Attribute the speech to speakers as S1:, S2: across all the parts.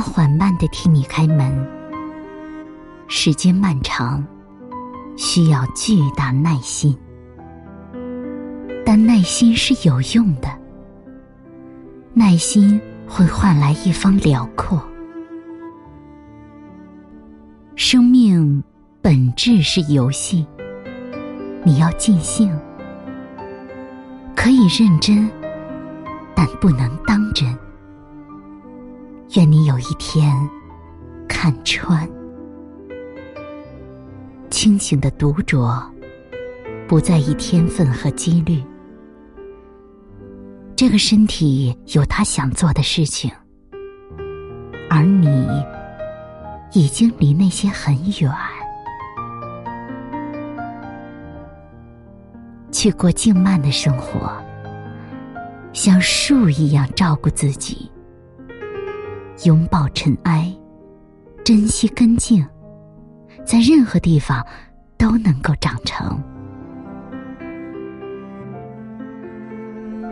S1: 缓慢的替你开门。时间漫长，需要巨大耐心，但耐心是有用的。耐心会换来一方辽阔。生命本质是游戏，你要尽兴，可以认真，但不能当真。愿你有一天看穿，清醒的独酌，不在意天分和几率。这个身体有他想做的事情，而你已经离那些很远。去过静慢的生活，像树一样照顾自己，拥抱尘埃，珍惜根茎，在任何地方都能够长成。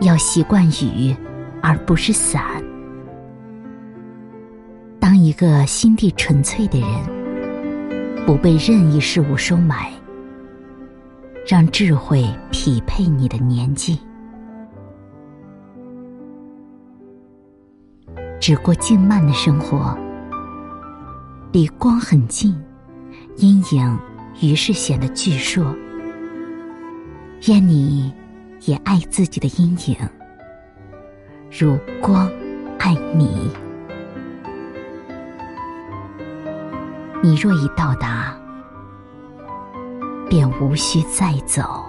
S1: 要习惯雨，而不是伞。当一个心地纯粹的人，不被任意事物收买，让智慧匹配你的年纪。只过静慢的生活，离光很近，阴影于是显得巨硕。愿你。也爱自己的阴影，如光爱你。你若已到达，便无需再走。